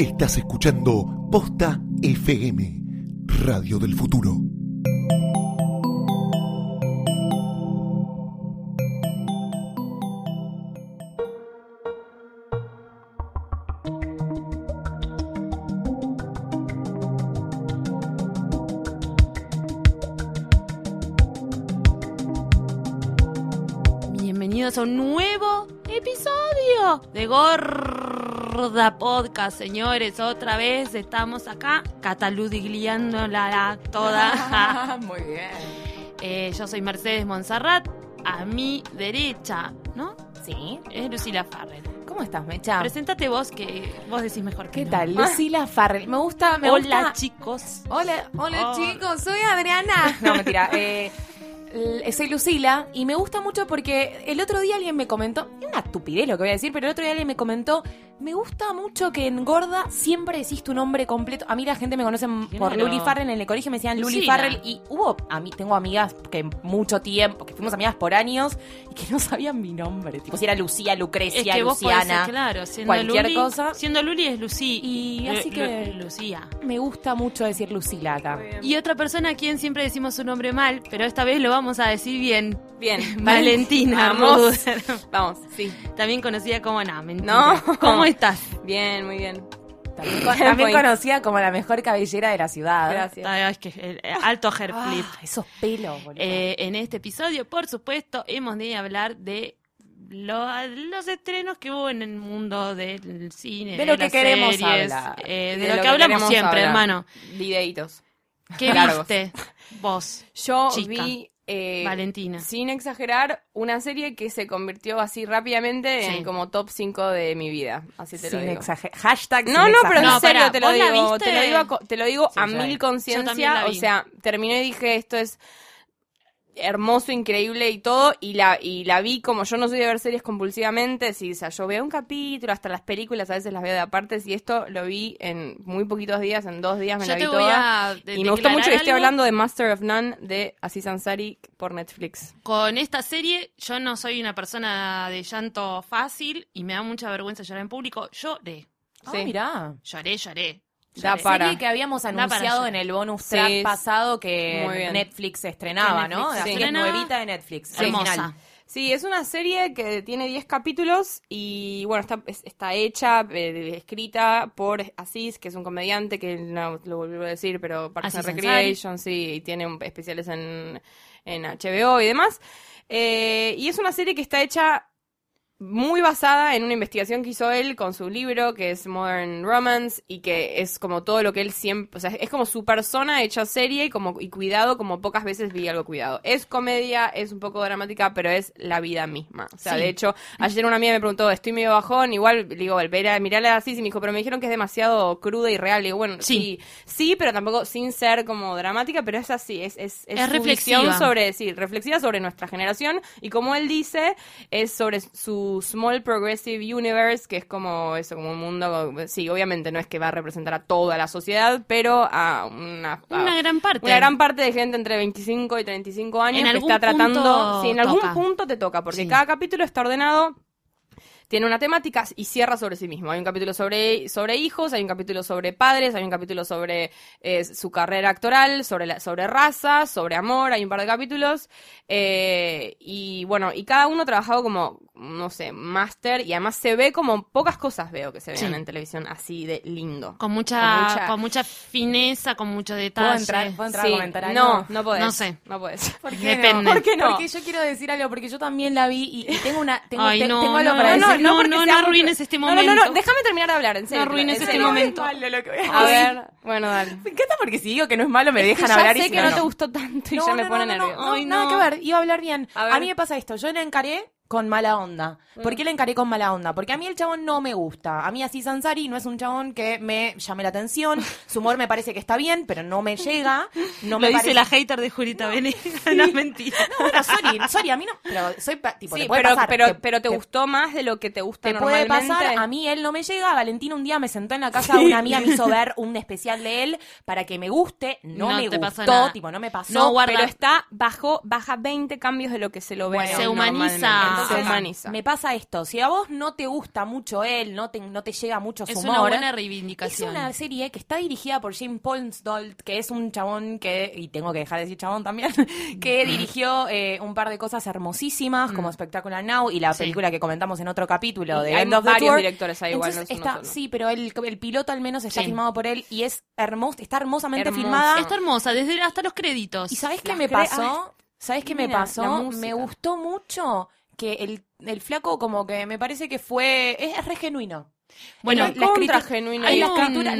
Estás escuchando Posta FM, Radio del Futuro. Bienvenidos a un nuevo episodio de Gorda Podcast, señores. Otra vez estamos acá cataludigliándola toda. Muy bien. Eh, yo soy Mercedes Monserrat. A mi derecha, ¿no? ¿Sí? Es Lucila Farrell. ¿Cómo estás, Mecha? Preséntate vos, que vos decís mejor que ¿Qué no. tal? Lucila Farrell. Me gusta, me Hola, gusta. chicos. Hola, hola Oh. chicos, soy Adriana. No, mentira. Eh, soy Lucila y me gusta mucho porque el otro día alguien me comentó, es una estupidez lo que voy a decir, pero el otro día alguien me comentó, me gusta mucho que en Gorda siempre decís tu nombre completo. A mí la gente me conoce por Claro. Luli Farrell, en el colegio me decían Luli. Farrell y hubo, a mí tengo amigas que mucho tiempo, que fuimos amigas por años y que no sabían mi nombre. Tipo, si era Lucía, Es Lucrecia, vos Luciana. ser, claro, siendo cualquier Luli, cosa. Siendo Luli es Lucy. Y así Lu- que- Lucía. Me gusta mucho decir Lucila acá. Y otra persona a quien siempre decimos su nombre mal, pero esta vez lo vamos a decir bien. Bien, Valentina Vamos. Vamos, sí. También conocida como no, mentira. No. ¿Cómo estás? Bien, muy bien. También, conocida como la mejor cabellera de la ciudad. Gracias. Ay, es que el- el alto hair Ah, flip. esos pelos, boludo. Eh, en este episodio, por supuesto, hemos de hablar de lo- los estrenos que hubo en el mundo del cine. De lo que las queremos series, hablar. eh, de, lo, que hablamos queremos siempre, hablar. hermano. Videitos. ¿Qué Largos. viste vos, Yo Chica. vi, eh, Valentina? sin exagerar, una serie que se convirtió así rápidamente Sí. en como top 5 de mi vida. Así te sin lo digo. exager- Hashtag No, sin no, pero en serio te lo ¿vos la digo. Te lo digo, te lo digo Sí, a mil conciencia. O sea, terminé y dije, esto es hermoso, increíble y todo, y la, y la vi como yo no soy de ver series compulsivamente, sí, o sea, yo veo un capítulo, hasta las películas a veces las veo de aparte, y esto lo vi en muy poquitos días, en dos días me Yo la vi te voy toda. a de- Y me gustó mucho que algo. hablando de Master of None de Aziz Ansari por Netflix. Con esta serie, yo no soy una persona de llanto fácil y me da mucha vergüenza llorar en público. Lloré, Ah, Sí. mirá. lloré, lloré. Da para. Serie que habíamos anunciado en el bonus Sí, track pasado que. Netflix estrenaba, ¿no? Netflix es estrenaba. nuevita de Netflix. Hermosa. original. Sí, es una serie que tiene 10 capítulos y bueno, está, es- está hecha, eh, escrita por Aziz, que es un comediante que no lo vuelvo a decir, pero Parks and Recreation, sí, y tiene un- especiales en, en HBO y demás. Eh, y es una serie que está hecha muy basada en una investigación que hizo él con su libro, que es Modern Romance, y que es como todo lo que él siempre, o sea, es como su persona hecha serie y como y cuidado como pocas veces vi algo cuidado. Es comedia, es un poco dramática, pero es la vida misma. O sea, Sí. de hecho, ayer una amiga me preguntó, estoy medio bajón, igual, le digo, volver a mirarla así, y me dijo, pero me dijeron que es demasiado cruda y real. Le digo, bueno, Sí. sí, sí, pero tampoco sin ser como dramática, pero es así, es, es, Es su reflexiva. visión sobre, sí, reflexiva sobre nuestra generación y como él dice, es sobre su Small Progressive Universe, que es como eso, como un mundo, sí, obviamente no es que va a representar a toda la sociedad, pero a una, a Una gran parte. una gran parte de gente entre 25 y 35 años En que está tratando, sí, en algún punto te toca, porque Sí. cada capítulo está ordenado tiene una temática y cierra sobre sí mismo. Hay un capítulo sobre, sobre hijos, hay un capítulo sobre padres, hay un capítulo sobre eh, su carrera actoral, sobre, la- sobre raza, sobre amor, hay un par de capítulos. eh, y bueno, y cada uno ha trabajado como, no sé, máster y además se ve como pocas cosas veo que se vean Sí. en televisión así de lindo. Con mucha, Con mucha- con mucha fineza, con mucho ¿Puedo detalle. entrar, ¿puedo entrar Sí, a comentar algo? no, no podés. No sé. No podés. ¿Por qué Depende. no? ¿Por qué no? Porque yo quiero decir algo, porque yo también la vi y, y tengo una tengo, Ay, te- no, tengo algo no, para no, decir. no, no, sea no muy- arruines este No, no, no, no, momento. déjame terminar de hablar, en serio. No arruines este momento. malo lo que voy A decir. ver, bueno, dale. Me encanta porque si digo que no es malo me Es dejan hablar y sé que no, no, te no. gustó tanto y No, ya me no, pone no, no, no, nada no. que ver, iba a hablar bien. A A, mí me pasa esto, yo la encaré con mala onda. ¿Por qué la encaré con mala onda? Porque a mí el chabón no me gusta. A mí así Sansari no es un chabón que me llame la atención. Su humor me parece que está bien, pero no me llega. No Lo me dice parece... la hater de Jurita Venegas. No es mentira. No, bueno, sorry, sorry, a mí no. Pero soy tipo, Sí, te puede pero, pasar, pero, te- pero te, te- gustó más de lo que te gusta Te puede normalmente. pasar, a mí él no me llega. Valentina un día me sentó en la casa de una amiga, me hizo ver un especial de él para que me guste. No, No me gustó, tipo, no me pasó. No, guarda. pero está bajo, baja 20 cambios de lo que se lo ve. Bueno, Se humaniza. Entonces, me pasa esto. Si a vos no te gusta mucho él, no te, no te llega mucho su Es humor. una buena Es reivindicación. una serie que está dirigida por Jim Polsdold, que es un chabón que, y tengo que dejar de decir chabón también, que dirigió eh, un par de cosas hermosísimas, como Spectacular Now y la Sí. película que comentamos en otro capítulo de hay End of the varios Tour. directores ahí igual, Entonces no es uno está, solo. sí, pero el, el piloto al menos está Sí. filmado por él y es hermoso, está hermosamente Hermoso. filmada. Está hermosa, desde hasta los créditos. ¿Y sabes qué me pasó? ¿Sabes qué me mira, pasó? Me gustó mucho que el, el flaco como que me parece que fue... Es, es re genuino. Bueno, la, la contra escritura, genuino. hay la escritura,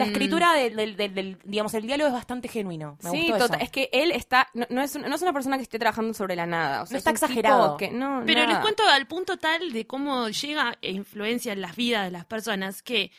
la del, del- del- del- digamos, el diálogo es bastante genuino. Me Sí, gustó total. eso. Es que él está. No, no es, un- no es una persona que esté trabajando sobre la nada. O sea, No está es exagerado. Que, no, Pero les cuento al punto tal de cómo llega e influencia en las vidas de las personas que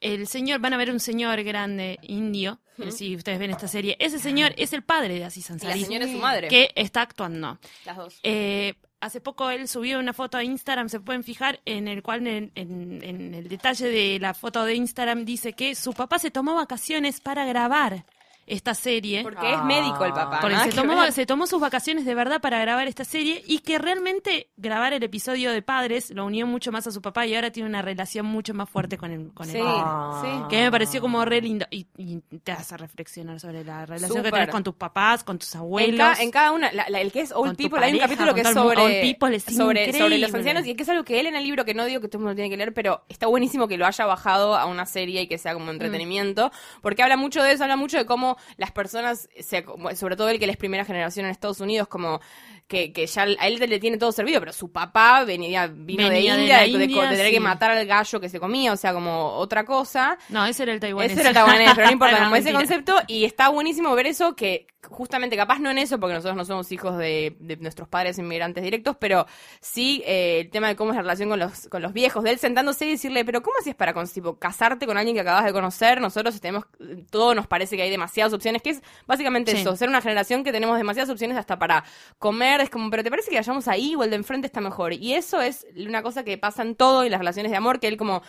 el señor, van a ver un señor grande indio, si ustedes ven esta serie, ese señor es el padre de Aziz Y la Ansari, señora es su madre. que está actuando. Las dos. Eh, hace poco él subió una foto a Instagram, se pueden fijar, en el cual en, en- en el detalle de la foto de Instagram dice que su papá se tomó vacaciones para grabar esta serie. Porque es médico el papá. Porque se tomó, ver. se tomó sus vacaciones de verdad para grabar esta serie y que realmente grabar el episodio de Padres lo unió mucho más a su papá y ahora tiene una relación mucho más fuerte con el con Sí, el sí. que me pareció como re lindo y, y te hace reflexionar sobre la relación que tenés con tus papás, con tus En, abuelos. ca- en cada una, la- la- el que es Old People, hay un capítulo que es sobre, mundo. Old People es sobre, sobre los ancianos y que es algo que él en el libro, que no digo que todo el mundo tiene que leer, pero está buenísimo que lo haya bajado a una serie y que sea como entretenimiento, porque habla mucho de eso, habla mucho de cómo las personas, se, sobre todo él que él es primera generación en Estados Unidos, como que, que ya a él le tiene todo servido, pero su papá venía, vino Venía de de India, de, tener sí. que matar al gallo que se comía, o sea, como otra cosa. No, ese era el taiwanés. Ese era taiwanés, pero no importa, como ese concepto. Y está buenísimo ver eso, que justamente capaz no en eso, porque nosotros no somos hijos de, de nuestros padres inmigrantes directos, pero sí eh, el tema de cómo es la relación con los, con los viejos, de él sentándose y decirle, pero ¿cómo hacías para con- tipo, casarte con alguien que acabas de conocer? Nosotros tenemos, todo nos parece que hay demasiadas opciones, que es básicamente Sí. eso, ser una generación que tenemos demasiadas opciones hasta para comer, es como, pero ¿te parece que vayamos ahí o el de enfrente está mejor? Y eso es una cosa que pasa en todo y las relaciones de amor, que él como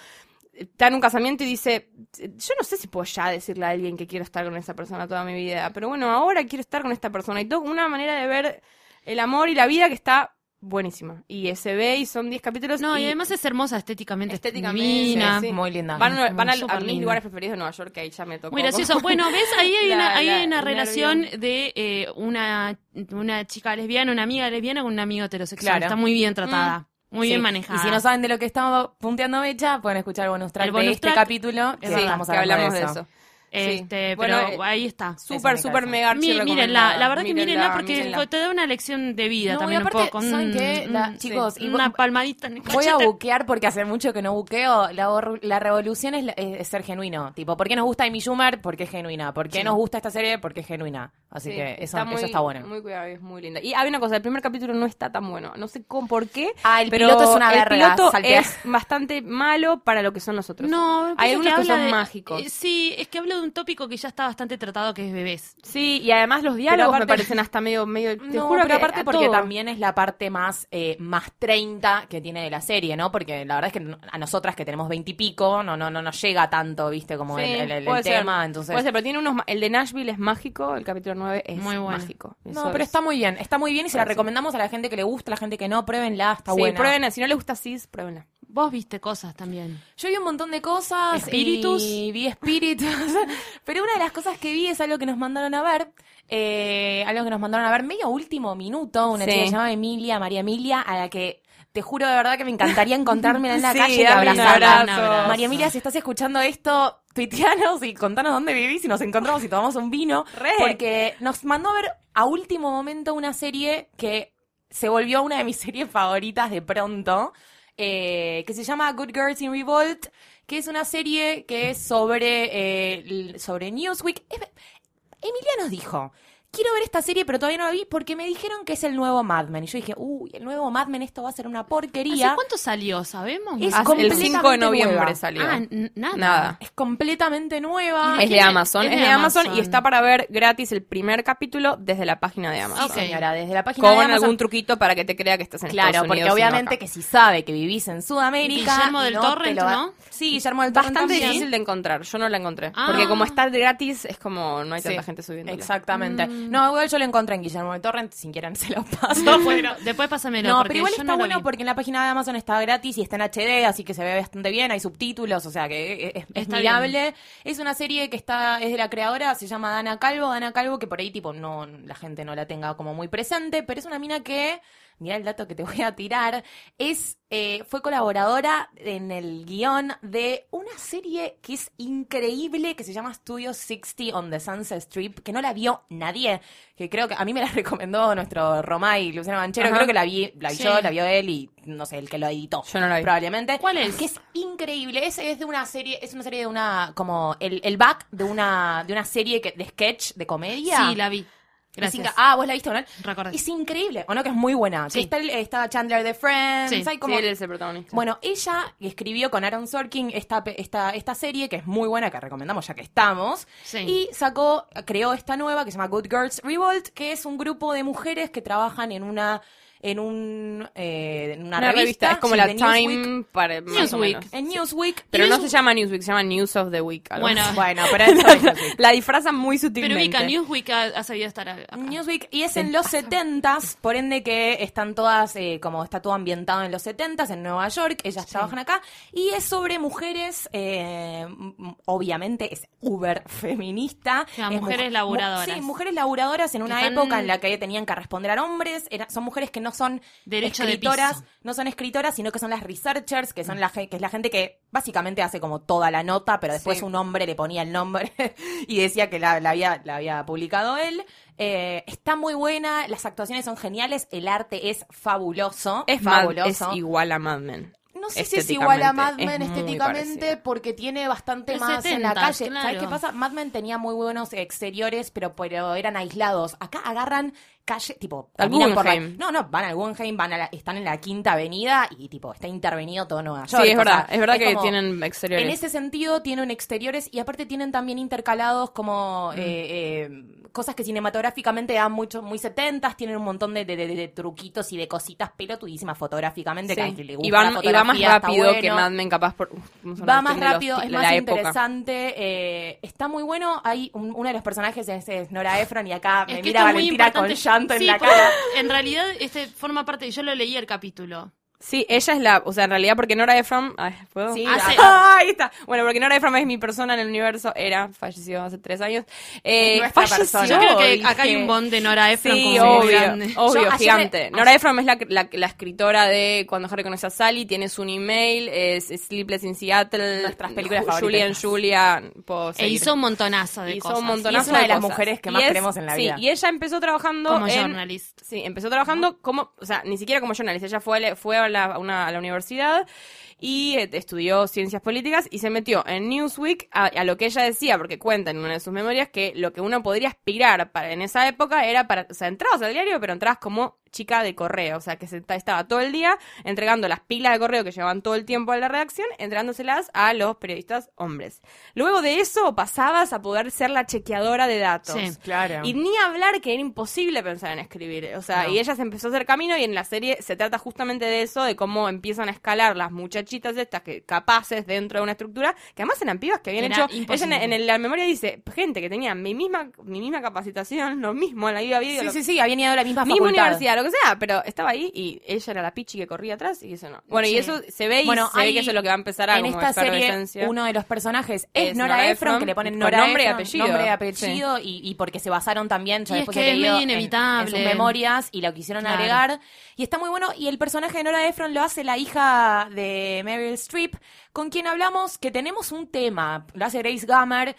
está en un casamiento y dice, yo no sé si puedo ya decirle a alguien que quiero estar con esa persona toda mi vida, pero bueno, ahora quiero estar con esta persona. Y todo una manera de ver el amor y la vida que está buenísima. Y se ve y son 10 capítulos. No, y además es hermosa estéticamente. es estéticamente divina. sí. Muy linda. Van, a- van a, mis lugares preferidos de Nueva York, que ahí ya me tocó. Muy gracioso. Bueno, ¿ves? Ahí hay La- una, ahí la- hay una el relación nervio. de eh, una, una chica lesbiana, una amiga lesbiana con un amigo heterosexual. Claro. Está muy bien tratada. Muy Sí. bien manejada. Y si no saben de lo que estamos punteando Mecha, pueden escuchar el bonus track El bonus de este track, capítulo, que sí, estamos que hablamos de de eso. eso. Este, Sí. Bueno, pero eh, ahí está. Súper, súper me mega Mi- mírenla, la verdad que Mírenla, mírenla porque mírenla. te da una lección de vida No, también un aparte, poco. ¿saben un- qué? La- un- chicos, sí, y una palmadita en el Voy a buquear porque hace mucho que no buqueo. La, la revolución es, es- es ser genuino. Tipo, ¿por qué nos gusta Amy Schumer? Porque es genuina. ¿Por qué Sí. nos gusta esta serie? Porque es genuina. Así Sí, que eso está eso está bueno. Muy cuidado, es muy linda. Y hay una cosa, el primer capítulo no está tan bueno. No sé cómo, por qué. Ah, el pero piloto es una el verga, piloto saltea. es bastante malo para lo que son los otros. No, hay algunos que, habla son de- mágicos. eh, sí, es que habla de un tópico que ya está bastante tratado, que es bebés. Sí, y además los diálogos aparte- me parecen hasta medio, medio, te no, juro pero que aparte porque todo. también es la parte más eh, más 30 que tiene de la serie, ¿no? Porque la verdad es que a nosotras que tenemos 20 y pico no no no nos llega tanto, ¿viste? Como Sí, el, el- el- el puede ser. tema, entonces Puede ser, pero tiene unos, el de Nashville es mágico, el capítulo 9 es Muy bueno. mágico. No, Eso pero es- está muy bien, está muy bien y se la recomendamos a la gente que le gusta, a la gente que no, pruébenla, está sí, buena. prueben, si no les gusta Cis, pruébenla. Vos viste cosas también. Yo vi un montón de cosas. ¿Espíritus? Y vi espíritus. Pero una de las cosas que vi es algo que nos mandaron a ver. eh, algo que nos mandaron a ver medio último minuto. Una Sí. chica que se llama Emilia, María Emilia, a la que te juro de verdad que me encantaría encontrármela en la Sí, calle y abrazarla. María Emilia, si estás escuchando esto, tuiteanos y contanos dónde vivís y nos encontramos y tomamos un vino. Re. Porque nos mandó a ver a último momento una serie que se volvió una de mis series favoritas de pronto, eh, que se llama Good Girls in Revolt, que es una serie que es sobre, eh, sobre Newsweek. Es- Emilia nos dijo, quiero ver esta serie, pero todavía no la vi porque me dijeron que es el nuevo Mad Men. Y yo dije, uy, el nuevo Mad Men, esto va a ser una porquería. ¿Hace cuánto salió? ¿Sabemos? Es el completamente 5 de noviembre nueva. salió. Ah, nada. Nada. Es completamente nueva. ¿Y Es de es? Amazon, es, de, Amazon, y está para ver gratis el primer capítulo desde la página de Amazon. Ok. Señora, desde la página Con de Amazon. algún truquito para que te crea que estás en Claro, Estados porque Unidos. y no obviamente que si sabe que vivís en Sudamérica. Guillermo del no Torrent, va- ¿no? Sí, Guillermo del Torrent Bastante también. difícil de encontrar, yo no la encontré. Ah. Porque como está gratis, es como no hay tanta Sí, gente subiendo. Exactamente. Mm. No, igual yo lo encontré en Guillermo de Torrent, si quieren se lo paso. No, pero- Después pásamelo. No, pero igual está no bueno porque en la página de Amazon está gratis y está en HD, así que se ve bastante bien, hay subtítulos, o sea que es, es Está mirable. Es una serie que está, es de la creadora, se llama Dana Calvo, Dana Calvo, que por ahí tipo no, la gente no la tenga como muy presente, pero es una mina que, mira el dato que te voy a tirar, es, eh, fue colaboradora en el guion de una serie que es increíble, que se llama Studio 60 on the Sunset Strip, que no la vio nadie, que creo que a mí me la recomendó nuestro Romay, Luciano Manchero, Ajá. creo que la vi, la vi Sí. yo, la vio él y no sé, el que lo editó. Yo no la vi. Probablemente. ¿Cuál es? Que es increíble. Es, es de una serie, es una serie de una, como el, el back de una, de una serie que, de sketch, de comedia. Sí, la vi. Gracias. ah, vos la viste, ¿no? Recordé. Es increíble, ¿o no? Que es muy buena. Sí. Que está, el- está Chandler de Friends, Sí. hay como... Sí, él es el protagonista. Bueno, ella escribió con Aaron Sorkin esta, pe- esta, esta serie que es muy buena, que recomendamos ya que estamos. Sí. Y sacó, creó esta nueva que se llama Good Girls Revolt, que es un grupo de mujeres que trabajan en una en un eh, en una, una revista, es como sí, la de Newsweek. Time para más o Newsweek. menos. En Newsweek. Pero Y no se llama Newsweek, se llama News of the Week. algo Bueno, así. Bueno, pero es Newsweek. la disfrazan muy Pero sutilmente. ubica, Newsweek ha, ha sabido estar acá. Newsweek y es en los 70s, por ende que están todas, eh, como está todo ambientado en los 70s, en Nueva York, ellas trabajan acá, y es sobre mujeres, eh, obviamente es uber feminista. O sea, es mujeres mu- laburadoras. mu- sí, mujeres laburadoras en una están- época en la que tenían que responder a hombres, era- son mujeres que no son Derecho escritoras, no son escritoras, sino que son las researchers, que son la ge- que es la gente que básicamente hace como toda la nota, pero después Sí. un hombre le ponía el nombre y decía que la, la había, la había publicado él. Eh, está muy buena, las actuaciones son geniales, el arte es fabuloso. Es, fabuloso. es igual a Mad Men. No sé si es igual a Mad Men Es estéticamente porque tiene bastante Es más en la 70s, calle. claro. ¿Sabes qué pasa? Mad Men tenía muy buenos exteriores, pero, pero eran aislados. Acá agarran calle, tipo, caminan por la-. No, no, van al Guggenheim, van a la- están en la quinta avenida y tipo, está intervenido todo Nueva York. Sí, es o verdad, sea, es verdad que como- tienen exteriores. en ese sentido tienen exteriores y aparte tienen también intercalados como Mm. eh, eh, cosas que cinematográficamente dan mucho, muy setentas, tienen un montón de, de- de- de truquitos y de cositas pelotudísimas fotográficamente que Sí. al que le gusta y, van, la y va más rápido que. Mad Men, capaz por. Va más los rápido, ti- es más la interesante, eh, está muy bueno. Hay un- uno de los personajes es, es Nora Ephron y acá me Es mira Valentina con en Sí, la cara. En realidad, este forma parte, yo lo leí el capítulo. Sí, ella es la, o sea, en realidad porque Nora Ephron, ay, ¿puedo? Sí, Hace- Ah, ahí está. Bueno, porque Nora Ephron es mi persona en el universo, era, falleció hace tres años. Eh, falleció, persona. Yo creo que dije. acá hay un bond de Nora Ephron Sí, como obvio, grande. obvio, Yo gigante. ayer- Nora Ephron es la, la, la escritora de Cuando Harry conoce a Sally, tiene su email, es Sleepless in Seattle, Nuestras películas Ju- favoritas. Julia and Julia, puedo E hizo un montonazo de Hizo cosas. un montonazo Y es una de las cosas. mujeres que Y más es- queremos en la sí, vida. y ella empezó trabajando Como en, journalist. Sí, empezó trabajando como, o sea, ni siquiera como journalist, ella fue, a la- fue a, la, una- a la universidad y eh, estudió ciencias políticas y se metió en Newsweek a, a lo que ella decía, porque cuenta en una de sus memorias que lo que uno podría aspirar para, en esa época era para, o sea, entrabas al diario, pero entrabas como chica de correo, o sea, que se, estaba todo el día entregando las pilas de correo que llevaban todo el tiempo a la redacción, entregándoselas a los periodistas hombres. Luego de eso pasabas a poder ser la chequeadora de datos. Sí, claro. Y ni hablar que era imposible pensar en escribir. O sea, No. y ella se empezó a hacer camino y en la serie se trata justamente de eso, de cómo empiezan a escalar las muchachitas estas que capaces dentro de una estructura, que además eran pibas que habían Era hecho. Ella en, la memoria dice, gente que tenía mi misma, mi misma capacitación, lo mismo, la vida vida, Sí, lo- sí, sí, habían ido a la misma misma facultad. universidad, lo que sea, pero estaba ahí y ella era la pichi que corría atrás y eso no. Bueno, Sí. y eso se ve y Bueno, se ve que eso es lo que va a empezar a en como esta serie uno de los personajes es, Es Nora, Nora Ephron, Ephron, que le ponen Nora nombre y Ephron, apellido. nombre y apellido y, y porque se basaron también yo Y es después que es leído medio en- en, sus memorias y lo quisieron Claro. agregar y está muy bueno y el personaje de Nora Ephron lo hace la hija de Meryl Streep con quien hablamos que tenemos un tema lo hace Grace Gummer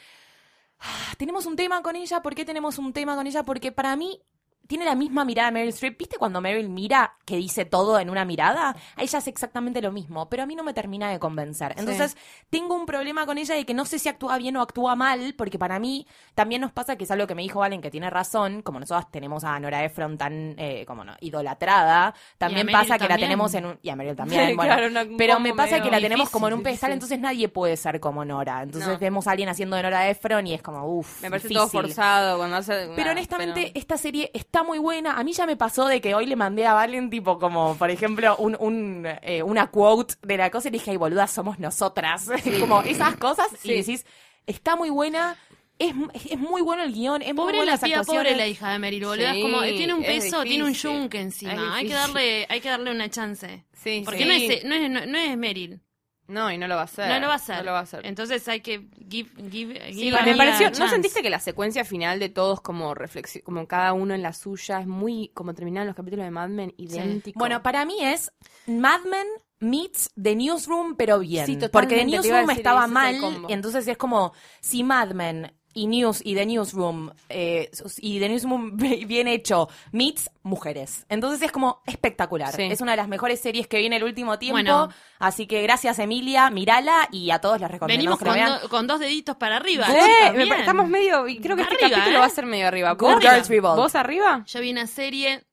Ah, tenemos un tema con ella ¿por qué tenemos un tema con ella? porque para mí tiene la misma mirada de Meryl Streep. ¿Viste cuando Meryl mira que dice todo en una mirada? A ella hace exactamente lo mismo, pero a mí no me termina de convencer. Entonces, tengo un problema con ella de que no sé si actúa bien o actúa mal, porque para mí también nos pasa que es algo que me dijo Valen, que tiene razón, como nosotros tenemos a Nora Ephron tan, eh, como no, idolatrada, también pasa que la tenemos en un... Y a Meryl también, bueno. Claro, pero me pasa que la tenemos como en un pedestal, entonces nadie puede ser como Nora. Entonces No. vemos a alguien haciendo de Nora Ephron y es como, uff, Me parece todo forzado cuando hace... pero honestamente, pero- esta serie está muy buena. A mí ya me pasó de que hoy le mandé a Valen, tipo, como, por ejemplo, un, un, eh, una quote de la cosa y le dije, ay, boluda, somos nosotras. como esas cosas. Y decís, está muy buena. es, es muy bueno el guion, es muy Pobre buena la tía, pobre la hija de Meryl, boludo. Sí, como, eh, tiene un es peso, tiene un yunque encima. Hay que darle, hay que darle una chance. Sí, Porque no, es, no, es, no, no es Meryl. No, y no lo va a hacer. No lo va a hacer. No lo va a hacer. Entonces hay que give, me pareció, ¿no sentiste que la secuencia final de todos como reflexión, como cada uno en la suya, es muy como terminaban los capítulos de Mad Men, idéntico? Bueno, para mí es Mad Men meets The Newsroom, pero bien. Sí, Porque The Newsroom estaba mal, y entonces es como si Mad Men y News y The Newsroom eh, y The Newsroom bien hecho meets mujeres. Entonces es como espectacular. Sí. Es una de las mejores series que viene el último tiempo. Bueno. Así que gracias Emilia, mirala y a todos les recomiendo Venimos con, vean. do- con dos deditos para arriba. Sí, estamos medio, y creo que este Arriba, capítulo ¿eh? va a ser medio arriba. Good ¿Vos- Girls Revolt. ¿Vos arriba? Yo vi una serie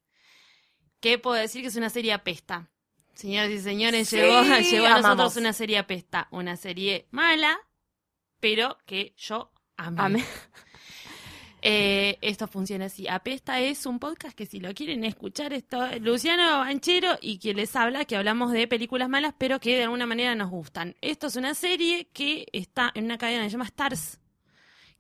que puedo decir que es una serie apesta. Señoras y señores, Sí, llegó, llegó a amamos. nosotros una serie apesta. Una serie mala, pero que yo amé. Amé. Eh, esto funciona así. Apesta es un podcast que si lo quieren escuchar, esto, Luciano Banchero y quien les habla, que hablamos de películas malas, pero que de alguna manera nos gustan. Esto es una serie que está en una cadena que se llama Stars,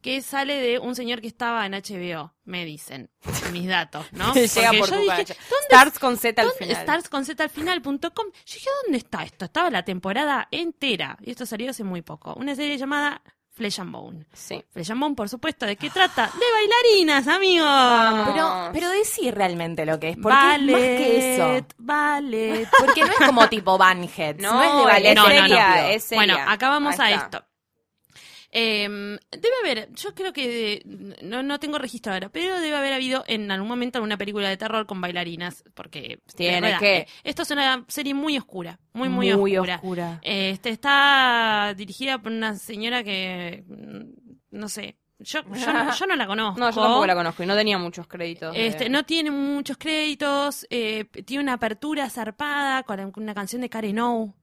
que sale de un señor que estaba en HBO, me dicen, mis datos, ¿no? Llega por yo tu dije, cancha. ¿dónde Stars con Z al ¿Dónde- final. Stars con Z al final.com. Yo dije, ¿dónde está esto? Estaba la temporada entera. Y esto salió hace muy poco. Una serie llamada Flesh and Bone. Sí. Flesh and Bone, por supuesto, ¿de qué trata? De bailarinas, amigos. Pero, pero decir realmente lo que es, porque es más que eso. Ballet. Porque no es como tipo Banheads, no, No, es de ballet No, no, no. seria, es seria. Bueno, acá vamos a esto. Em, debe haber, yo creo que no, no tengo registro ahora, pero debe haber habido en algún momento alguna película de terror con bailarinas, porque Tiene verdad, que. eh, Esto es una serie muy oscura, muy muy, Muy oscura. oscura. Este está dirigida por una señora que mm, no sé, yo, yo, no, yo no la conozco. No, yo tampoco la conozco y no tenía muchos créditos. de- Este, no tiene muchos créditos, eh, tiene una apertura zarpada con una canción de Karen O.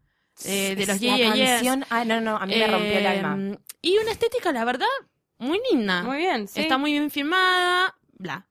eh, de los la Yeah, ah, no, no, a mí me rompió el Eh, alma. Y una estética, la verdad, muy linda. Muy bien, sí. Está muy bien filmada, bla.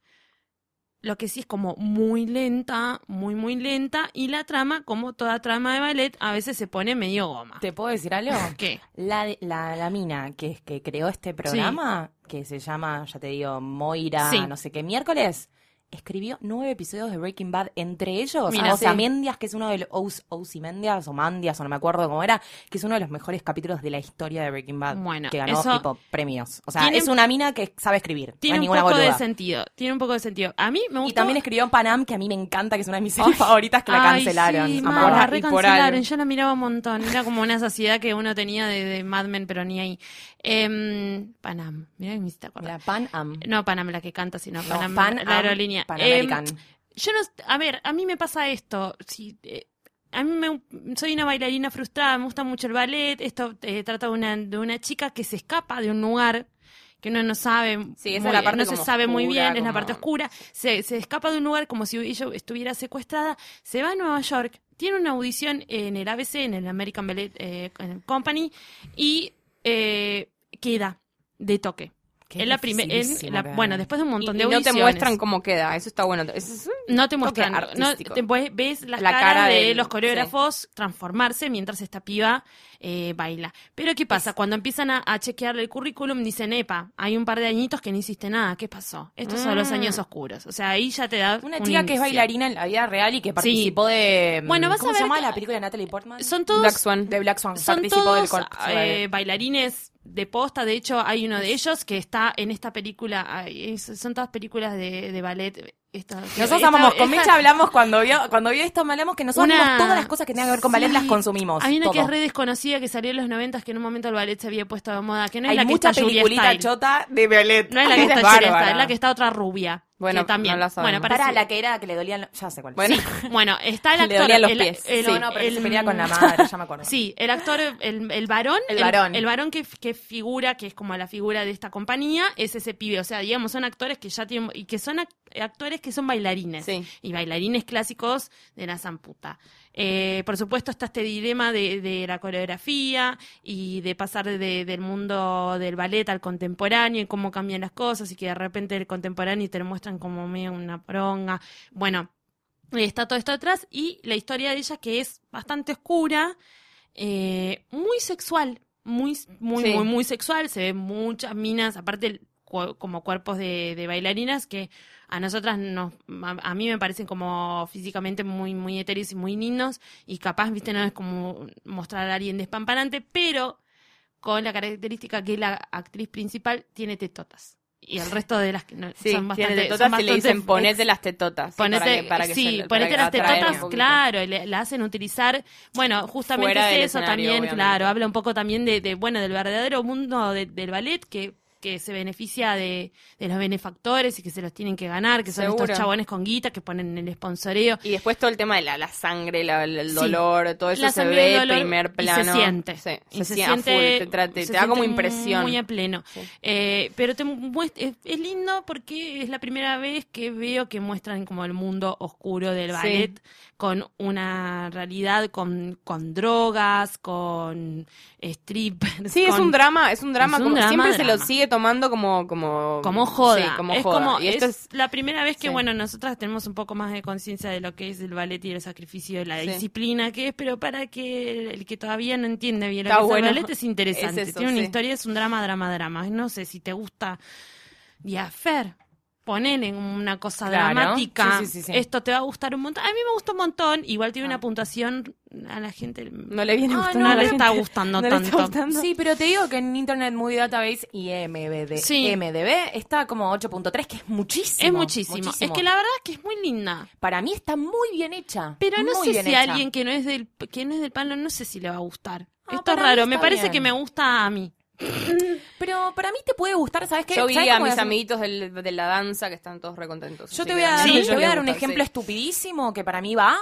Lo que sí es como muy lenta, muy, muy lenta. Y la trama, como toda trama de ballet, a veces se pone medio goma. ¿Te puedo decir algo? ¿Qué? La, la, la mina que, que creó este programa, que se llama, ya te digo, Moira, Sí. no sé qué, miércoles, escribió nueve episodios de Breaking Bad, entre ellos, Mira, o sea, sí. Mendias, que es uno de los, Ozymandias o Mandias, o no me acuerdo cómo era, que es uno de los mejores capítulos de la historia de Breaking Bad, Bueno, que ganó eso tipo premios. O sea, tiene- es una mina que sabe escribir, no Tiene un poco de sentido. Tiene un poco de sentido. A mí me gustó. Y también escribió Panam, que a mí me encanta, que es una de mis series favoritas, que la cancelaron. Sí, mal, la recancelaron. Yo la miraba un montón. Era como una saciedad que uno tenía de, de Mad Men, pero ni ahí. Em, Panam. Mira que me hiciste acordar. La Panam. No Panam la que canta, sino No, Panam, Pan la Am, Pan Em, American. yo no, a ver, a mí me pasa esto. Si, eh, a mí me, soy una bailarina frustrada, me gusta mucho el ballet. Esto eh, trata de una, de una chica que se escapa de un lugar que uno no sabe, Sí, esa es muy- la parte no se sabe muy bien, es la parte oscura. Se, se escapa de un lugar como si ella estuviera secuestrada, se va a Nueva York, tiene una audición en el ABC, en el American Ballet eh, Company, y eh, queda de toque. Qué en la prime- en dificilísimo la- que- bueno, después de un montón y de no te audiciones. muestran cómo queda. Eso está bueno. Eso es- No te muestran, no, te- ves, ves las La caras cara de del- los coreógrafos transformarse mientras esta piba eh, baila. Pero ¿qué pasa? Cuando empiezan a, a chequear el currículum dicen, epa, hay un par de añitos que no hiciste nada, ¿qué pasó? Estos son los Mm. años oscuros. O sea, ahí ya te da Una un chica que es bailarina en la vida real y que participó de. Bueno, vas ¿Cómo a se ver llama que- la película de Natalie Portman? Son todos, Black Swan. de Black Swan. son participó del todos eh, bailarines de posta. De hecho, hay uno de ellos que está en esta película. son todas películas de, de ballet. Esta- Nosotros amamos, con Mecha hablamos cuando vio, cuando vio esto, hablamos que nosotros Una- todas las cosas que tengan que ver con ballet, Sí. las consumimos. Hay una que es re desconocida que salió en los 90 que en un momento el ballet se había puesto de moda. Que no es Hay la que mucha está Julia peliculita Style. chota de ballet. No es la que está es Julia bárbara. Style, es la que está otra rubia. Bueno, que también. no la bueno, Para parece- la que era que le dolían, ya sé cuál. Bueno, bueno, está el Le actor. dolían los el- pies. el- no, no, pero el- se pelea con la madre, ya me acuerdo. Sí, el actor, el, el varón, El varón. el varón que, que figura, que es como la figura de esta compañía, es ese pibe. O sea, digamos, son actores que ya tienen, y que son ac- actores que son bailarines. Sí. Y bailarines clásicos de la zamputa. Eh, por supuesto está este dilema de, de la coreografía y de pasar de- del mundo del ballet al contemporáneo y cómo cambian las cosas y que de repente el contemporáneo te lo muestran como medio una pronga. Bueno, está todo esto atrás y la historia de ella que es bastante oscura, eh, muy sexual, muy, muy, Sí. muy, muy sexual, se ven muchas minas, aparte como cuerpos de, de bailarinas que a nosotras nos, a, a mí me parecen como físicamente muy, muy etéreos y muy lindos y capaz, viste, no es como mostrar a alguien despampanante, pero con la característica que la actriz principal tiene tetotas. Y el resto de las que no, Sí, son bastante, tiene son tetotas y le dicen ponete las tetotas. sí, Ponete, para que, para que sí, se- para ponete que las tetotas, claro, y le, la hacen utilizar, bueno, justamente es eso también, obviamente. claro, habla un poco también de, de, bueno, del verdadero mundo de- del ballet que, que se beneficia de, de los benefactores y que se los tienen que ganar, que son Seguro. estos chabones con guita que ponen el sponsoreo. Y después todo el tema de la, la sangre, la- el Sí. dolor, todo eso se ve dolor, primer y plano. se siente. Sí, Y se, se siente, full, te, te- se te da como impresión. Muy a pleno. Sí. Eh, pero te es, es lindo porque es la primera vez que veo que muestran como el mundo oscuro del Sí. ballet con una realidad con, con drogas, con strippers. Sí, es con- un drama, es un drama, Es un como, drama, siempre se lo drama. sigue tomando como como como joda. Sí, como es joda. como y esto es es la primera vez que Sí. bueno nosotras tenemos un poco más de conciencia de lo que es el ballet y el sacrificio de la Sí. disciplina que es, pero para que el que todavía no entiende bien lo que bueno. es el ballet es interesante. Es eso, Tiene una historia, es un drama, drama, drama. No sé si te gusta Diafer. Ponele una cosa Claro. dramática. Sí, sí, sí, sí. Esto te va a gustar un montón. A mí me gusta un montón. Igual tiene Ah. una puntuación a la gente. no le viene Ah, gustando no, le está gustando No le está tanto. gustando. Sí, pero te digo que en Internet Movie Database y Sí. MDB está como 8.3, que es muchísimo. Es muchísimo. Es que la verdad es que es muy linda. Para mí está muy bien hecha. Pero no muy sé si hecha. a alguien que no es del que no es del palo, no sé si le va a gustar. Ah, Esto es raro, me parece bien. que me gusta a mí. Pero para mí te puede gustar, ¿sabes qué? Yo vi ¿Sabes a mis amiguitos del- de la danza que están todos recontentos. Yo así te voy que a, dar, ellos te voy les a dar un gusta, ejemplo sí. estupidísimo que para mí va.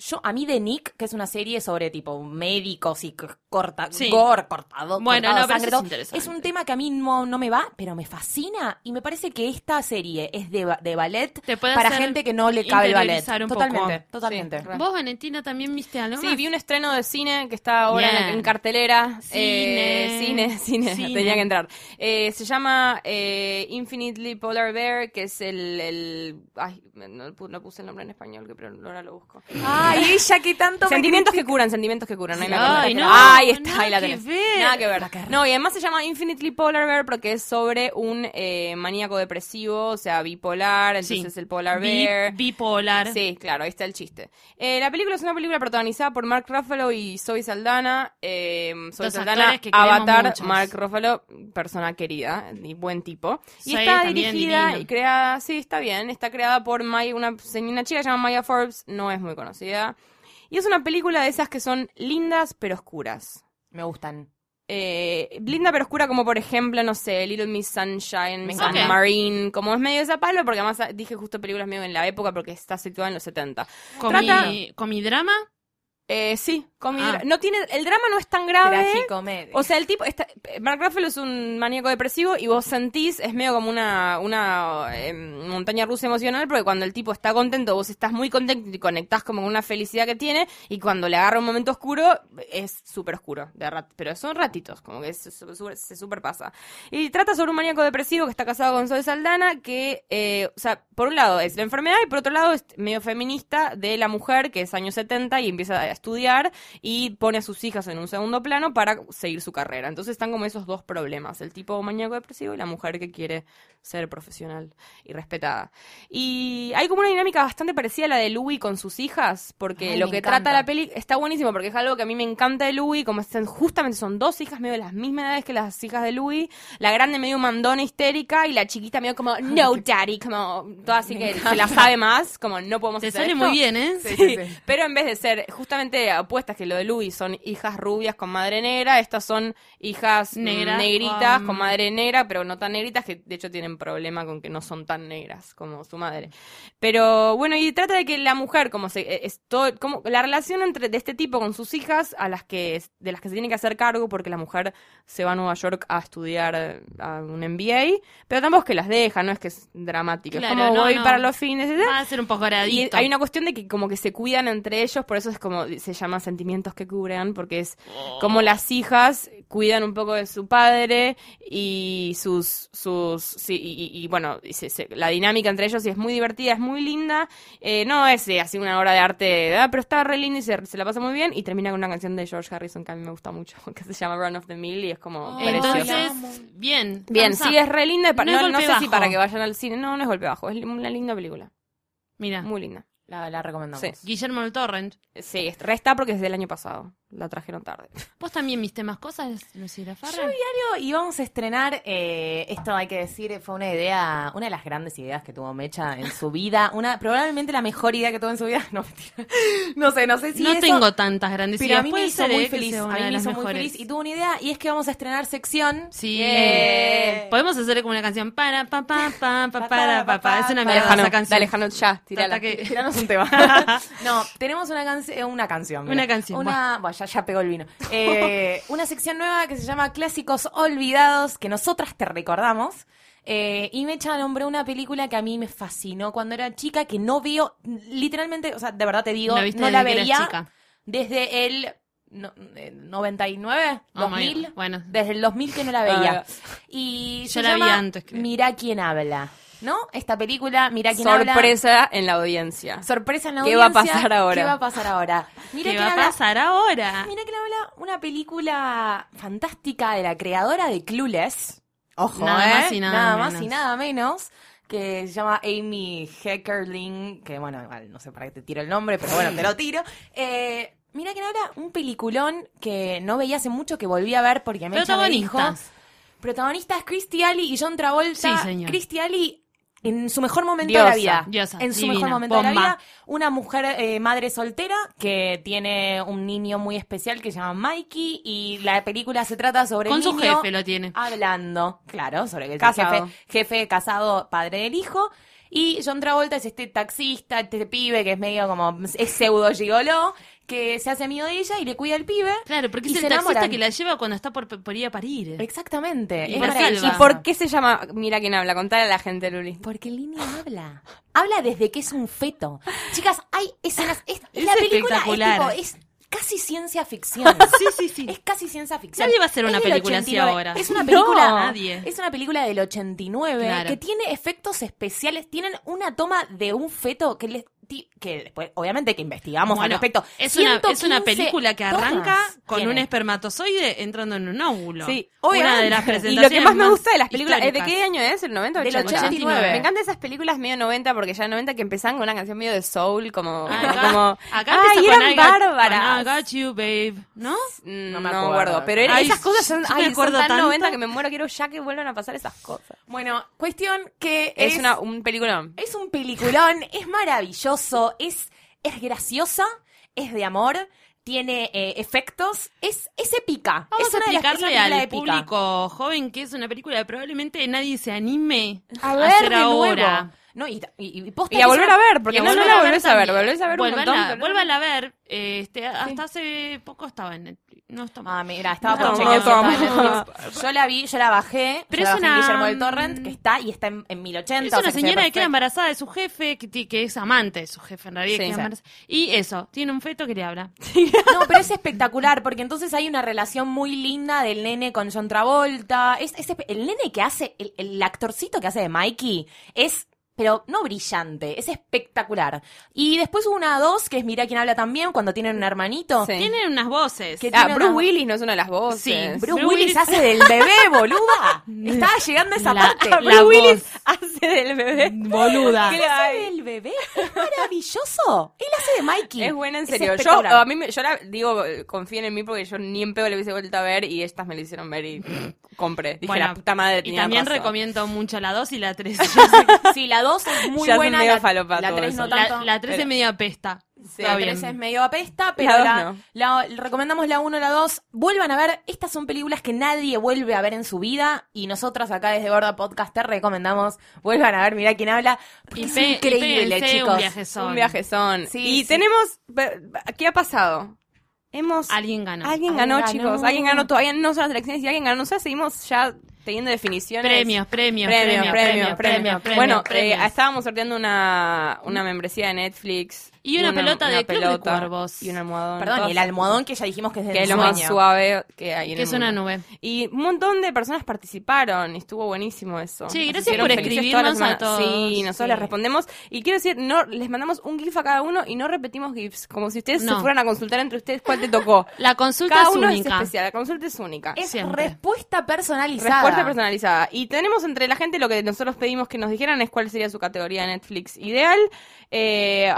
Yo, a mí de Nick, que es una serie sobre tipo médicos y corta, Sí. gore, cortado, Bueno, cortado no, pero sangre, eso es es un tema que a mí no, no me va, pero me fascina. Y me parece que esta serie es de, de ballet para gente que no le cabe el ballet. Totalmente, poco. totalmente. Sí. ¿Vos, Valentina, también viste algo Sí, más? vi un estreno de cine que está ahora en, cartelera. Cine. Eh, cine, cine, Cine. tenía que entrar. Eh, se llama eh, Infinitely Polar Bear, que es el... el ay, no, pu- no puse el nombre en español, que pero ahora lo busco. Ay, ella que tanto me Sentimientos que curan, sentimientos que curan. Ahí, me Ay, no, Ahí está, nada ahí la que tenés. ver. Nada que ver. No, y además se llama Infinitely Polar Bear porque es sobre un eh, maníaco depresivo, o sea, bipolar, entonces Sí. el Polar Bi- Bear. bipolar. Sí, claro, ahí está el chiste. Eh, la película es una película protagonizada por Mark Ruffalo y Zoe Saldana. Eh, Zoe Dos Saldana, que Avatar, muchos. Mark Ruffalo, persona querida y buen tipo. Y está dirigida divino. y creada, sí, está bien, está creada por Maya, una, una chica que se llama Maya Forbes, no es muy conocida. Y es una película de esas que son lindas pero oscuras. Me gustan. Eh, linda pero oscura como por ejemplo, no sé, Little Miss Sunshine, encanta. Marine, como es medio de esa palo, porque además dije justo películas medio en la época porque está situada en los 70. Con, Trata- mi, con mi drama. Eh, sí, mi Ah. no tiene, el drama no es tan grave. Tragicomedia. O sea, el tipo, está, Mark Ruffalo es un maníaco depresivo y vos sentís, es medio como una, una eh, montaña rusa emocional, porque cuando el tipo está contento, vos estás muy contento y conectás como con una felicidad que tiene, y cuando le agarra un momento oscuro, es súper oscuro, de rat- pero son ratitos, como que se, se superpasa. Y trata sobre un maníaco depresivo que está casado con Zoe Saldana, que, eh, o sea, por un lado es la enfermedad y por otro lado es medio feminista de la mujer, que es años 70 y empieza a estudiar y pone a sus hijas en un segundo plano para seguir su carrera. Entonces están como esos dos problemas, el tipo maníaco depresivo y la mujer que quiere ser profesional y respetada. Y hay como una dinámica bastante parecida a la de Louis con sus hijas, porque Ay, lo que encanta. trata la peli está buenísimo, porque es algo que a mí me encanta de Louis, como están, justamente son dos hijas medio de las mismas edades que las hijas de Louis, la grande medio mandona histérica y la chiquita medio como, no daddy, como toda así que se la sabe más, como no podemos Te hacer sale esto. muy bien, ¿eh? Sí, sí. pero en vez de ser justamente apuestas que lo de Louis son hijas rubias con madre negra, estas son hijas mm, Negras negritas con- con madre negra, pero no tan negritas, que de hecho tienen problema con que no son tan negras como su madre. Pero bueno, y trata de que la mujer, como se, eh, es todo- como la relación entre de este tipo con sus hijas, a las que de las que se tiene que hacer cargo, porque la mujer se va a Nueva York a estudiar eh, a un MBA, pero tampoco es que las deja, no es que es dramático, Claro, es como no, voy no. para los fines. Va a ser un poco Y hay una cuestión de que como que se cuidan entre ellos, por eso es como se llama Sentimientos que cubren, porque es como las hijas cuidan un poco de su padre y sus, sus, sí, y, y- y, bueno, y se- se- la dinámica entre ellos y es muy divertida, es muy linda, Eh, no es eh, así una obra de arte, ah, pero está re linda y se, se la pasa muy bien y termina con una canción de George Harrison que a mí me gusta mucho, que se llama Run of the Mill y es como. Entonces, bien. Bien, sí, es re linda. pa- No sé si para que vayan al cine. No, no es golpe bajo. Es una linda película. Mira, Muy linda. La, la recomendamos. Sí. Guillermo del Torrent. Sí, es- resta porque es del año pasado. La trajeron tarde. ¿Vos también viste más cosas, Lucila Farra? Yo diario y vamos a estrenar, eh, esto hay que decir, fue una idea, una de las grandes ideas que tuvo Mecha en su vida, una probablemente la mejor idea que tuvo en su vida, no mentira, no sé, no sé si no eso- tengo tantas grandes pero ideas. a mí me Puede hizo muy eh, feliz, a mí me hizo muy feliz y tuvo una idea y es que vamos a estrenar sección. Sí. Eh, Podemos hacer como una canción para pa pa pa pa para pa pa. Es una mierda esa canción. dale, Jano, ya, tirala. Que- Tiranos un tema. no, tenemos una, canción una canción. mira. Una canción, Una, bueno, ya, ya pegó el vino. Eh, una sección nueva que se llama Clásicos Olvidados, que nosotras te recordamos. Eh, y Mecha nombró una película que a mí me fascinó cuando era chica, que no veo, literalmente, o sea, de verdad te digo, no la veía desde el no- eh, 99, Oh my 2000. God. Bueno. Desde el 2000 que no la veía. Ah. Y Yo se la vi antes, creo. Mirá quién habla. ¿No? Esta película, Mirá quién habla. Sorpresa en la audiencia. Sorpresa en la ¿Qué va a audiencia. pasar ahora? ¿Qué va a pasar ahora? Mira ¿Qué quién va a habla- pasar ahora? Mira que habla una película fantástica de la creadora de Clueless. Ojo, Nada ¿eh? más y nada más menos. y nada menos. Que se llama Amy Heckerling. Que bueno, igual no sé para qué te tiro el nombre, pero bueno, te lo tiro. Eh, mira que habla un peliculón que no veía hace mucho que volví a ver porque me dijo. Protagonistas. Protagonistas Christy Alley y John Travolta. Sí, señor. Christy Alley en su mejor momento Diosa, de la vida. diosa, en su divina, mejor momento de la vida. Una mujer eh, madre soltera que tiene un niño muy especial que se llama Mikey y la película se trata sobre Con el su niño jefe lo tiene. hablando, claro, sobre el Casado. jefe, jefe casado, padre del hijo. Y John Travolta es este taxista, este pibe que es medio como, es pseudo gigoló, que se hace amigo de ella y le cuida al pibe. Claro, porque y es el se taxista que la lleva cuando está por, por ir a parir. Exactamente. Y es por maravilloso. Silva. ¿Y por qué se llama Mira quién habla? Contale a la gente, Luli. Porque niño habla. Habla desde que es un feto. Chicas, hay escenas. Es, Es la película espectacular. es, tipo, es casi ciencia ficción. Sí, sí, sí. Es casi ciencia ficción. Nadie va a hacer una película así 89. ahora. Es una No, película. nadie. Es una película del 89 Claro. que tiene efectos especiales. Tienen una toma de un feto que les que después, obviamente que investigamos al respecto. es una, es una 115 película que arranca con tiene. un espermatozoide entrando en un óvulo. Sí, una obviamente. de las Y presentaciones lo que más me gusta de las películas, ¿eh, ¿de qué año es? ¿El 90 o Del 80? 89. Me encantan esas películas medio 90 porque ya en 90 que empezaban con una canción medio de soul, como... Acá, como acá ¡Ay, empieza con eran I got- bárbaras! con I got you, babe. ¿No? Mm, No No me acuerdo. acuerdo, pero Ay, esas cosas son, me ay, son tan tanto. 90 que me muero, quiero ya que vuelvan a pasar esas cosas. Bueno, cuestión que Es, es, una, un peliculón. Es un peliculón, es maravilloso, es, es graciosa, es de amor, tiene eh, efectos, es, es épica. Vamos es a una de las- es explicarle al épica. público joven que es una película que probablemente nadie se anime A a, ver hacer de ahora. nuevo. No, y, y, y posta Y que a volver a ver, porque a no, no la a ver volvés a ver, volvés a ver un montón. vuélvanla a ver. Este, hasta hace poco estaba en. No está Ah, mira, estaba por chequear no, si estaba en no. Netflix. Yo la vi, yo la bajé, Pero yo la es bajé en una- Guillermo del Torrent, que está y está en, en 1080. Es o sea una que se ve señora que queda perfecto. embarazada de su jefe, que, ti- que es amante de su jefe en realidad. Sí, queda sí. embarazada. Y eso, tiene un feto que le habla. No, pero es espectacular, porque entonces hay una relación muy linda del nene con John Travolta. Es, es espe- el nene que hace, el, el actorcito que hace de Mikey, es, pero no brillante, es espectacular. Y después hubo una dos, que es Mira quién habla también, cuando tienen un hermanito. Sí. Tienen unas voces. Que Ah, tiene Bruce una- Willis no es una de las voces. Sí, Bruce, Bruce Willis, Willis- hace del bebé, boluda. Estaba llegando a esa La- parte. la Bruce Willis voz. hace del bebé. Boluda. ¿Qué hace del bebé? Es maravilloso. Él hace de Mikey. Es buena, en Es serio. Yo, a mí, me- yo la digo, confíen en mí porque yo ni en pedo le hubiese vuelto a ver y estas me lo hicieron ver y compré. Dije, Bueno, la puta madre Y tenía también razón. recomiendo mucho la 2 y la 3. Sí, la 2 es muy Ya son buena. medio La, la todo 3 eso. no tanto. la, la 3 pero- es medio apesta. Sí, La bien. 3 es medio apesta, pero La dos la, no. la- recomendamos la 1 y la 2. Vuelvan a ver, estas son películas que nadie vuelve a ver en su vida y nosotras acá desde Gorda Podcast te recomendamos, vuelvan a ver, mira quién habla, porque Y es pe- increíble, chicos. Un viajezón. Un viajezón. Sí, y sí. tenemos... ¿Qué ha pasado? Hemos... Alguien ganó. Alguien Alguien ganó, ganó. chicos. Alguien ganó. Todavía no son las elecciones y alguien ganó. Nosotros seguimos ya teniendo definiciones. Premios, premios, Premios, premios, premios, premios. premios, Bueno, premios. eh, estábamos sorteando una, una membresía de Netflix Y una pelota de Club de Cuervos. Y un almohadón. Perdón, y el almohadón que ya dijimos que es del que es lo más suave que hay en Que el es una nube. Y un montón de personas participaron y estuvo buenísimo eso. Sí, Nos gracias por escribirnos a todos. Sí, nosotros Sí. les respondemos. Y quiero decir, no les mandamos un GIF a cada uno y no repetimos GIFs. Como si ustedes No. se fueran a consultar entre ustedes cuál te tocó. La consulta Cada es uno es única. especial, la consulta es única. Es Siempre. respuesta personalizada. Respuesta personalizada. Y tenemos entre la gente lo que nosotros pedimos que nos dijeran es cuál sería su categoría de Netflix ideal. eh,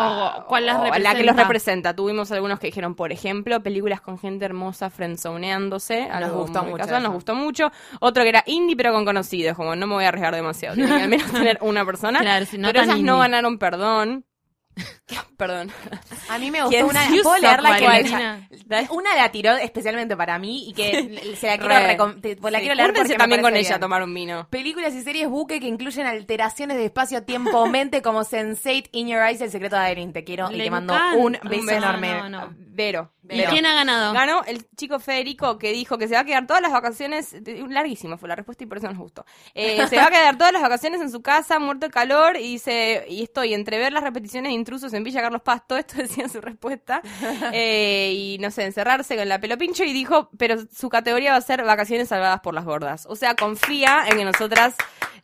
cuál las o la que representa. los representa. Tuvimos algunos que dijeron, por ejemplo, películas con gente hermosa friendzoneándose. Nos gustó mucho casual, nos gustó mucho. Otro que era indie pero con conocidos, como no me voy a arriesgar demasiado. Que al menos tener una persona. Claro, si no pero esas no ganaron perdón. perdón. A mí me ¿Quién gustó una. se ¿Puedo leer la que? Una la tiró especialmente para mí y que se la quiero, te- la Sí, quiero leer porque me también con ella bien. tomar un vino. Películas y series buque que incluyen alteraciones de espacio, tiempo, mente, como Sense8, In Your Eyes, El secreto de Erin. Te quiero y Le te mando un beso enorme. No, no. Vero. ¿Y quién ha ganado? Ganó el chico Federico que dijo que se va a quedar todas las vacaciones. Larguísima fue la respuesta y por eso nos gustó. Eh, se va a quedar todas las vacaciones en su casa, muerto de calor. Y dice: Y estoy entre ver las repeticiones de intrusos en Villa Carlos Paz. Todo esto decía en su respuesta. Eh, y no sé, encerrarse con la pelo pincho. Y dijo: Pero su categoría va a ser vacaciones salvadas por las gordas. O sea, confía en que nosotras.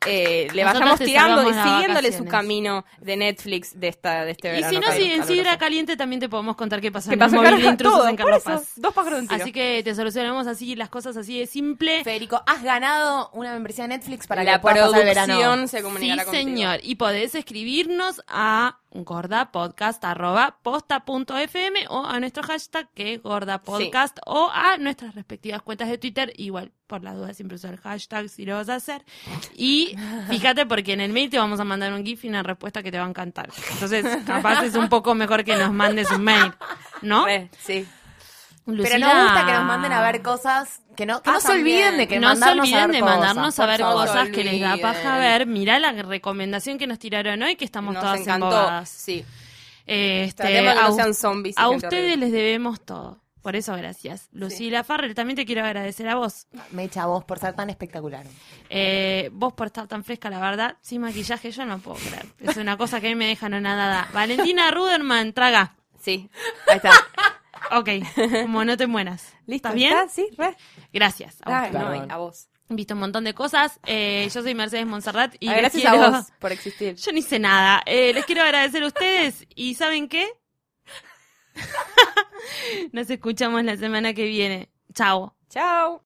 eh, le Nosotras vayamos tirando y siguiéndole su camino de Netflix de esta de este Y verano. si no, si en. Sidra Caliente también te podemos contar qué pasó ¿Qué en pasó el en móvil de Carlos? intrusos Todo, en Carlos eso, Paz. dos pájaros de un tiro. Así que te solucionamos así las cosas así de simple. Federico, has ganado una membresía de Netflix para la que puedas pasar el verano. producción se Sí, comunicará contigo. señor. Y podés escribirnos a gordapodcast.posta.fm o a nuestro hashtag que es gordapodcast o a nuestras respectivas cuentas de Twitter. Igual, por las dudas, siempre usa el hashtag si lo vas a hacer. Y fíjate porque en el mail te vamos a mandar un GIF y una respuesta que te va a encantar. Entonces, capaz es un poco mejor que nos mandes un mail, ¿no? Re, sí. Pero nos gusta que nos manden a ver cosas, que no, que Ah, no se también. olviden de que no se mandarnos a olviden ver de cosas, mandarnos a ver cosas que les da paja ver. Mirá la recomendación que nos tiraron hoy, que estamos Nos todas encantó. embobadas. Sí. Este, a, no sean zombies a ustedes horrible. les debemos todo. Por eso, gracias. Lucila Farrell, también te quiero agradecer a vos. Me echa vos por ser tan espectacular. Eh, vos por estar tan fresca, la verdad. Sin maquillaje yo no puedo creer. Es una cosa que a mí me deja no nada. Valentina Ruderman, traga. Sí. Ahí está. Ok, como no te mueras. ¿Listo? ¿Estás bien? ¿Está? Sí, re. Gracias. a Ay, vos. no, a vos. He visto un montón de cosas. Eh, yo soy Mercedes Monserrat y Ay, les gracias quiero- a vos por existir. Yo ni sé nada. Eh, les quiero agradecer a ustedes. ¿Y saben qué? Nos escuchamos la semana que viene. Chao. Chao.